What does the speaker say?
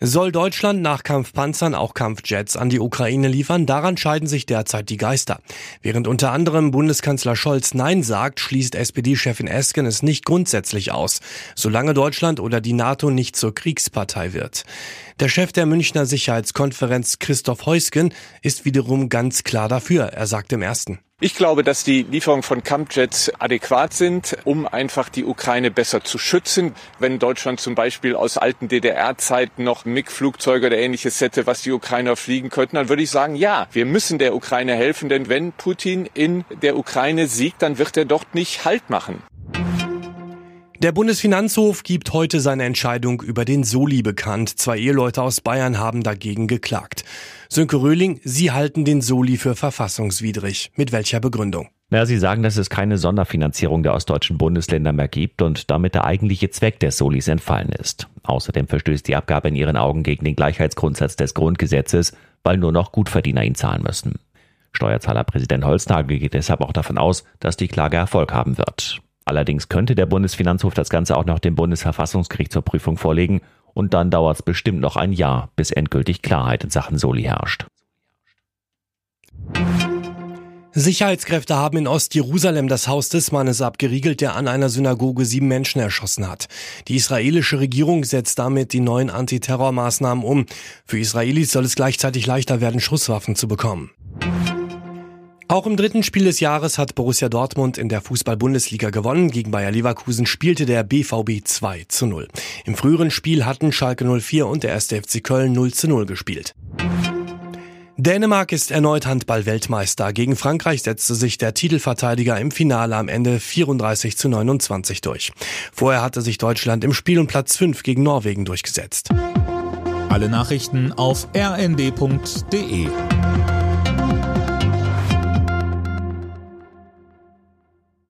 Soll Deutschland nach Kampfpanzern auch Kampfjets an die Ukraine liefern? Daran scheiden sich derzeit die Geister. Während unter anderem Bundeskanzler Scholz Nein sagt, schließt SPD-Chefin Esken es nicht grundsätzlich aus, solange Deutschland oder die NATO nicht zur Kriegspartei wird. Der Chef der Münchner Sicherheitskonferenz Christoph Heusgen ist wiederum ganz klar dafür. Er sagt im ersten. Ich glaube, dass die Lieferungen von Kampfjets adäquat sind, um einfach die Ukraine besser zu schützen. Wenn Deutschland zum Beispiel aus alten DDR-Zeiten noch MiG-Flugzeuge oder ähnliches hätte, was die Ukrainer fliegen könnten, dann würde ich sagen, ja, wir müssen der Ukraine helfen, denn wenn Putin in der Ukraine siegt, dann wird er dort nicht Halt machen. Der Bundesfinanzhof gibt heute seine Entscheidung über den Soli bekannt. Zwei Eheleute aus Bayern haben dagegen geklagt. Sönke Röhling, Sie halten den Soli für verfassungswidrig. Mit welcher Begründung? Na, Sie sagen, dass es keine Sonderfinanzierung der ostdeutschen Bundesländer mehr gibt und damit der eigentliche Zweck der Solis entfallen ist. Außerdem verstößt die Abgabe in Ihren Augen gegen den Gleichheitsgrundsatz des Grundgesetzes, weil nur noch Gutverdiener ihn zahlen müssen. Steuerzahlerpräsident Holznagel geht deshalb auch davon aus, dass die Klage Erfolg haben wird. Allerdings könnte der Bundesfinanzhof das Ganze auch noch dem Bundesverfassungsgericht zur Prüfung vorlegen und dann dauert es bestimmt noch ein Jahr, bis endgültig Klarheit in Sachen Soli herrscht. Sicherheitskräfte haben in Ostjerusalem das Haus des Mannes abgeriegelt, der an einer Synagoge sieben Menschen erschossen hat. Die israelische Regierung setzt damit die neuen Antiterrormaßnahmen um. Für Israelis soll es gleichzeitig leichter werden, Schusswaffen zu bekommen. Auch im dritten Spiel des Jahres hat Borussia Dortmund in der Fußball-Bundesliga gewonnen. Gegen Bayer Leverkusen spielte der BVB 2 zu 0. Im früheren Spiel hatten Schalke 04 und der 1. FC Köln 0 zu 0 gespielt. Dänemark ist erneut Handball-Weltmeister. Gegen Frankreich setzte sich der Titelverteidiger im Finale am Ende 34 zu 29 durch. Vorher hatte sich Deutschland im Spiel um Platz 5 gegen Norwegen durchgesetzt. Alle Nachrichten auf rnd.de